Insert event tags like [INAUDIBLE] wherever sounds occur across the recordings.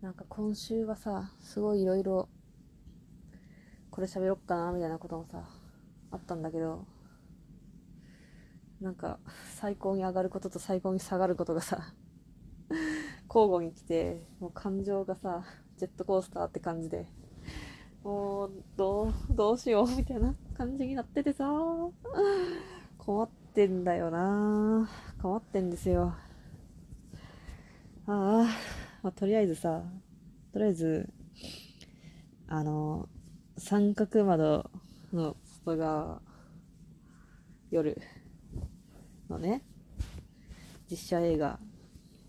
なんか今週はさすごいいろいろこれ喋ろっかなみたいなこともさあったんだけどなんか最高に上がることと最高に下がることがさ交互に来てもう感情がさジェットコースターって感じでもうどうどうしようみたいな感じになっててさ困ってんだよな。困ってんですよ。ああ、まあ、とりあえずさとりあえずあの三角窓の外側夜のね実写映画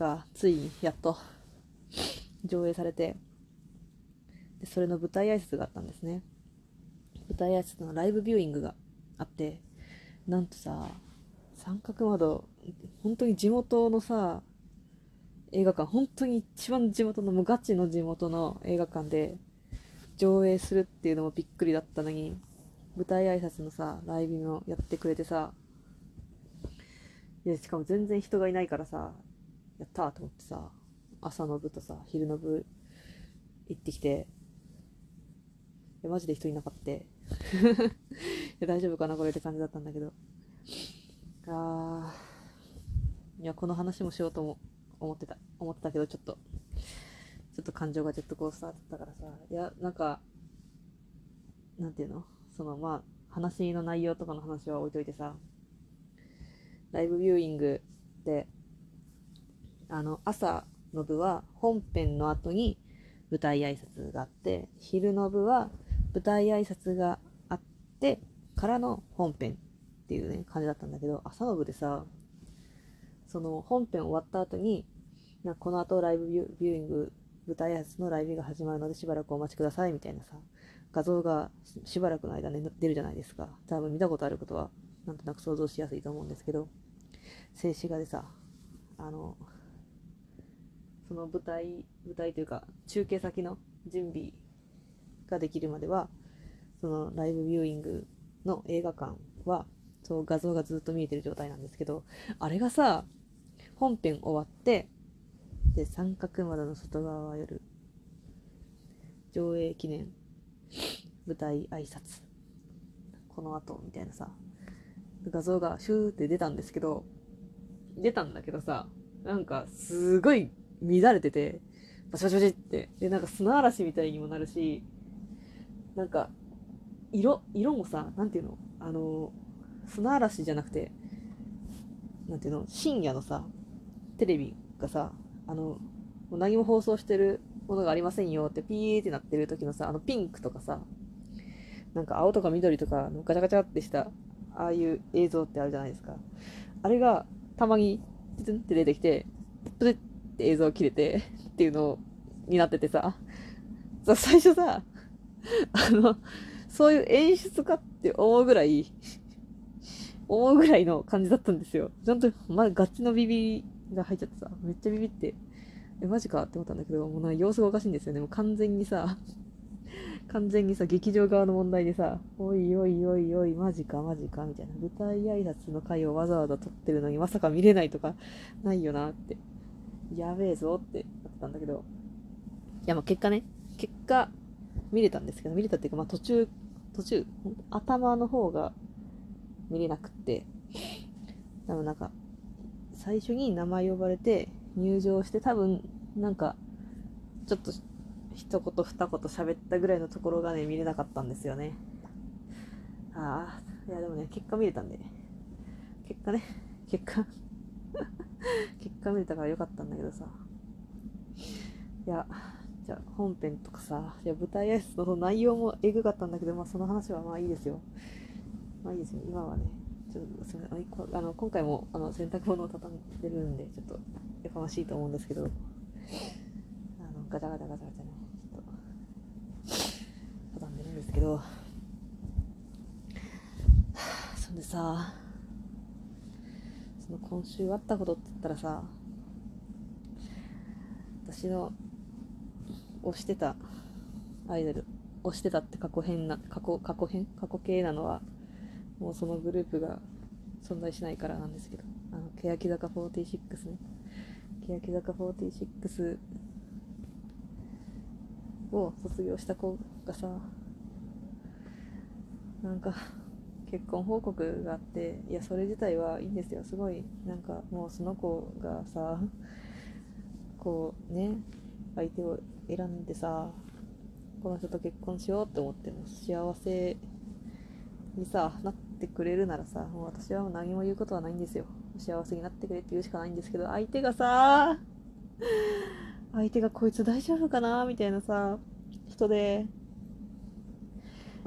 がついにやっと上映されてでそれの舞台挨拶があったんですね。舞台挨拶のライブビューイングがあってなんとさ三角窓本当に地元のさ映画館本当に一番地元のもうガチの地元の映画館で上映するっていうのもびっくりだったのに舞台挨拶のさライブもやってくれてさいやしかも全然人がいないからさやったーと思ってさ朝の部とさ昼の部行ってきていやマジで人いなかった [LAUGHS] いや大丈夫かなこれって感じだったんだけど。あーいやこの話もしようとも思ってた思ってたけどちょっと。ちょっと感情がジェットコースターだったからさ。いやなんかなんていうの？そのまあ話の内容とかの話は置いといてさ。ライブビューイングであの朝の部は本編の後に舞台挨拶があって昼の部は舞台挨拶があってからの本編っていうね感じだったんだけど朝の部でさその本編終わった後になこの後ライブビューイング舞台挨拶のライブが始まるのでしばらくお待ちくださいみたいなさ画像がしばらくの間に出るじゃないですか。多分見たことあることはなんとなく想像しやすいと思うんですけど静止画でさあのその舞台舞台というか中継先の準備ができるまではそのライブビューイングの映画館はそう画像がずっと見えてる状態なんですけどあれがさ本編終わってで三角窓の外側は夜上映記念。舞台挨拶。この後みたいなさ。画像がシューって出たんですけど出たんだけどさなんかすごい乱れててバシバシバシって。でなんか砂嵐みたいにもなるしなんか色色もさなんていうの？あの砂嵐じゃなくてなんていうの？深夜のさテレビがさあのもう何も放送してるものがありませんよってピーってなってる時のさあのピンクとかさなんか青とか緑とかガチャガチャってしたああいう映像ってあるじゃないですか。あれがたまにプツンって出てきてプッって映像切れてっていうのになっててさ。最初さあのそういう演出かって思うぐらい思うぐらいの感じだったんですよ。ちゃんとまだガチのビビが入っちゃってさめっちゃビビって。えマジかって思ったんだけどもうなんか様子がおかしいんですよね。もう完全にさ [LAUGHS] 完全にさ劇場側の問題でさおいおいおいおいマジかマジかみたいな。舞台挨拶の回をわざわざ撮ってるのにまさか見れないとかないよなって。やべえぞってなったんだけど。いやまあ結果ね。結果見れたんですけど見れたっていうかまあ途中途中頭の方が見れなくって。多分なんか最初に名前呼ばれて入場して多分なんかちょっと一言二言喋ったぐらいのところがね見れなかったんですよね。ああいやでもね結果見れたんで。結果ね。結果。[LAUGHS] 結果見れたからよかったんだけどさ。いやじゃあ本編とかさいや舞台挨拶の内容もエグかったんだけどまあその話はまあいいですよ。まあいいですよ。今はねちょっとすみません。あの今回もあの洗濯物を畳んでるんでちょっとやかましいと思うんですけど。あのガチャガチャガチャガチャねちょっと畳んでるんですけど。そんでさその今週あったことって言ったらさ私の推してたアイドル推してたって過去編な過去過去編過去形なのはもうそのグループが存在しないからなんですけどあの欅坂46ね。欅坂46を卒業した子がさなんか結婚報告があっていやそれ自体はいいんですよ。すごいなんかもうその子がさこうね相手を選んでさこの人と結婚しようって思っても幸せにさなってくれるならさもう私は何も言うことはないんですよ。幸せになってくれって言うしかないんですけど相手がさ相手がこいつ大丈夫かなみたいなさ人で。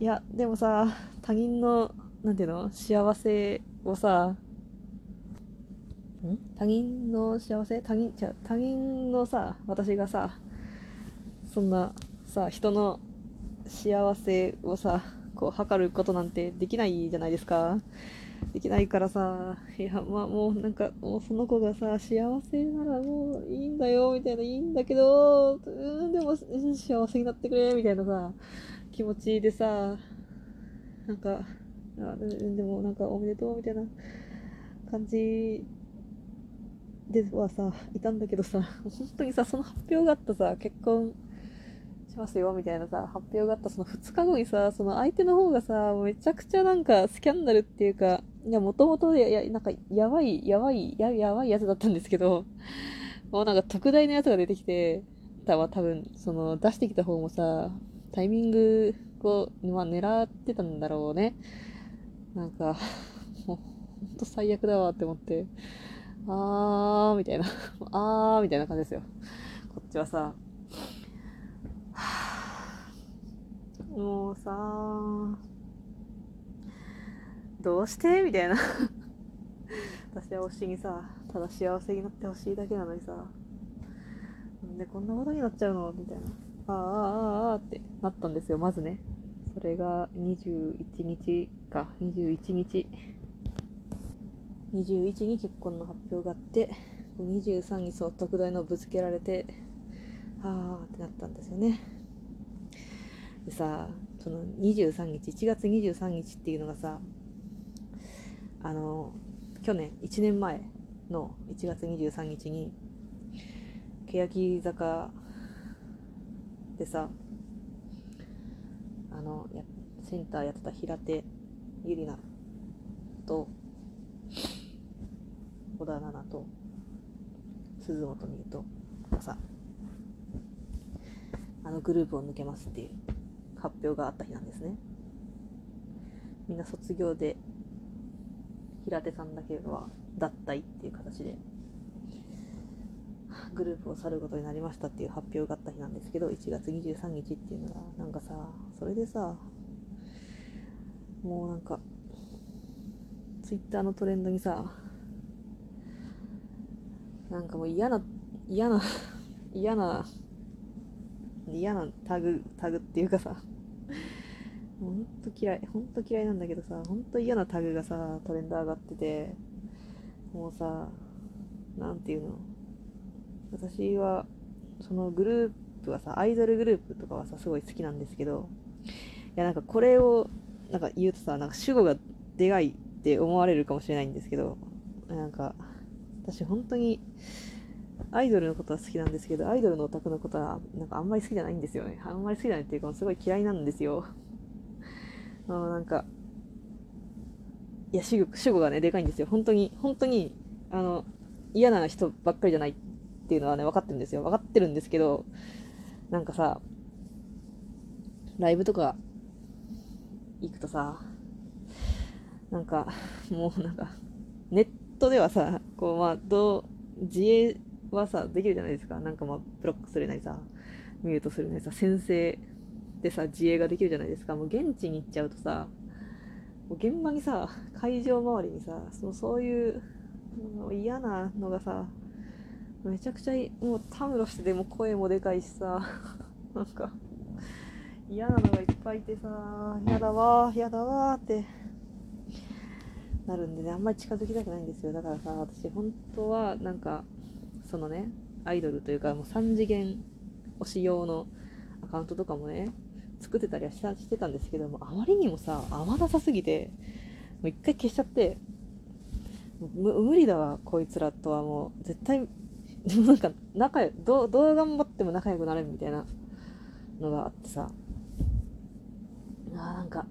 いやでもさ他人のなんていうの？幸せをさ他人の幸せ？他人じゃ他人のさ私がさそんなさ人の幸せをさこう測ることなんてできないじゃないですか。できないからさ。いやまあもうなんかもうその子がさ幸せならもういいんだよみたいないいんだけどうんでも幸せになってくれみたいなさ気持ちでさなんかあでもなんかおめでとうみたいな感じではさいたんだけどさ本当にさその発表があったさ結婚しますよみたいなさ発表があったその2日後にさその相手の方がさめちゃくちゃなんかスキャンダルっていうかいやもともとややなんかやばいやばいややばいやつだったんですけどもうなんか特大のやつが出てきてたわ多分その出してきた方もさタイミングを、まあ、狙ってたんだろうね。なんかもうほんと最悪だわって思ってあーみたいな [LAUGHS] あーみたいな感じですよ。こっちはさもうさどうして？みたいな。[LAUGHS] 私は推しにさただ幸せになってほしいだけなのにさ。なんでこんなことになっちゃうの？みたいな。あああああってなったんですよまずね。それが21日か。21日。21に結婚の発表があって23にそう特大のぶつけられてああってなったんですよね。でさその23日1月23日っていうのがさあの去年1年前の1月23日に欅坂でさあのやセンターやってた平手ゆりなと小田奈々と鈴本美優とさのグループを抜けますっていう発表があった日なんですね。みんな卒業で平手さんだけは脱退っていう形でグループを去ることになりましたっていう発表があった日なんですけど1月23日っていうのがなんかさそれでさもうなんかツイッターのトレンドにさなんかもう嫌な嫌な嫌な嫌なタグタグっていうかさほんと嫌いほんと嫌いなんだけどさほんと嫌なタグがさトレンド上がっててもうさなんていうの私はそのグループはさアイドルグループとかはさすごい好きなんですけどいやなんかこれをなんか言うとさなんか主語がでかいって思われるかもしれないんですけどなんか私本当にアイドルのことは好きなんですけどアイドルのオタクのことはなんかあんまり好きじゃないんですよね。あんまり好きじゃないっていうかすごい嫌いなんですよ。[LAUGHS] あのなんかいや主語主語がねでかいんですよ。本当に本当にあの嫌な人ばっかりじゃないっていうのはね分かってるんですよ。分かってるんですけどなんかさライブとか行くとさなんかもうなんかネットではさこうまあどう自衛はさできるじゃないですか。なんかまあブロックするなりさミュートするなりさ先生でさ自衛ができるじゃないですか。もう現地に行っちゃうとさもう現場にさ会場周りにさそのそういう嫌なのがさめちゃくちゃもうたむろしてでも声もでかいしさ [LAUGHS] なんか嫌なのがいっぱいいてさ嫌だわ嫌だわってなるんでねあんまり近づきたくないんですよ。だからさ私本当はなんかそのねアイドルというかもう3次元推し用のアカウントとかもね作ってたりはしてたんですけどもあまりにもさ合わなさすぎてもう一回消しちゃって無理だわこいつらとはもう絶対でもなんか仲どどう頑張っても仲良くなれるみたいなのがあってさ。あなんか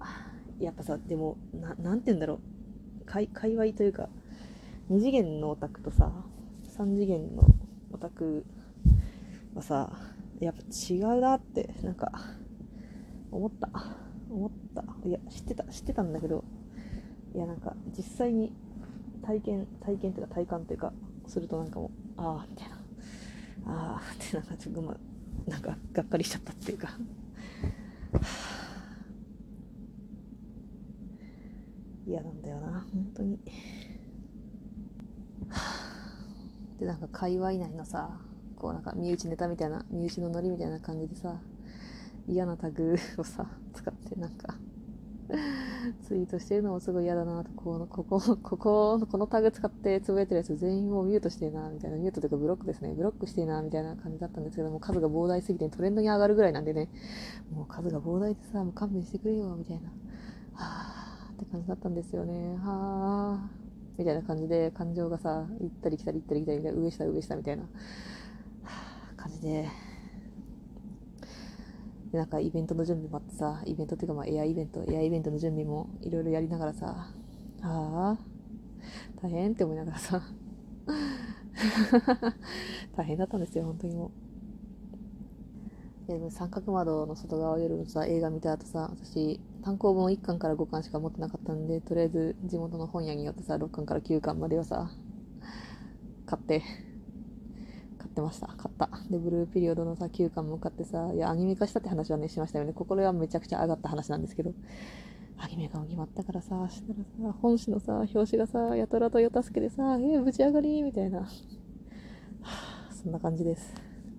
やっぱさでもななんて言うんだろう。界界隈というか2次元のオタクとさ3次元のオタクはさやっぱ違うなってなんか思った。思った。いや知ってた知ってたんだけどいやなんか実際に体験体験というか体感というかするとなんかもうああみたいな。ああってなんかちょっとまなんかがっかりしちゃったっていうか。嫌なんだよな。本当に。でなんか界隈内のさこうなんか身内ネタみたいな身内のノリみたいな感じでさ嫌なタグをさ [LAUGHS] 使ってなんか [LAUGHS] ツイートしてるのもすごい嫌だなとこのここ [LAUGHS] こここのタグ使ってつぶやいてるやつ全員もうミュートしてえなみたいな。ミュートというかブロックですね。ブロックしてえなみたいな感じだったんですけども数が膨大すぎてトレンドに上がるぐらいなんでね。もう数が膨大でさもう勘弁してくれよみたいな。はあって感じだったんですよね。はあみたいな感じで感情がさ行ったり来たり行ったり来たりみたいな上下上下みたいな、感じで。でなんかイベントの準備もあってさイベントっていうかまあエアイベントエアイベントの準備もいろいろやりながらさああ大変って思いながらさ。[LAUGHS] 大変だったんですよ本当にもう。でも三角窓の外側を夜のさ映画見た後さ私単行本1巻から5巻しか持ってなかったんでとりあえず地元の本屋によってさ6巻から9巻までをさ買って買ってました。買った。でブルーピリオドのさ9巻も買ってさいやアニメ化したって話はねしましたよね。ここれはめちゃくちゃ上がった話なんですけどアニメ化も決まったからさしたらさ本誌のさ表紙がさやたらとよたすけでさえー、ぶち上がりみたいな、はあ、そんな感じです。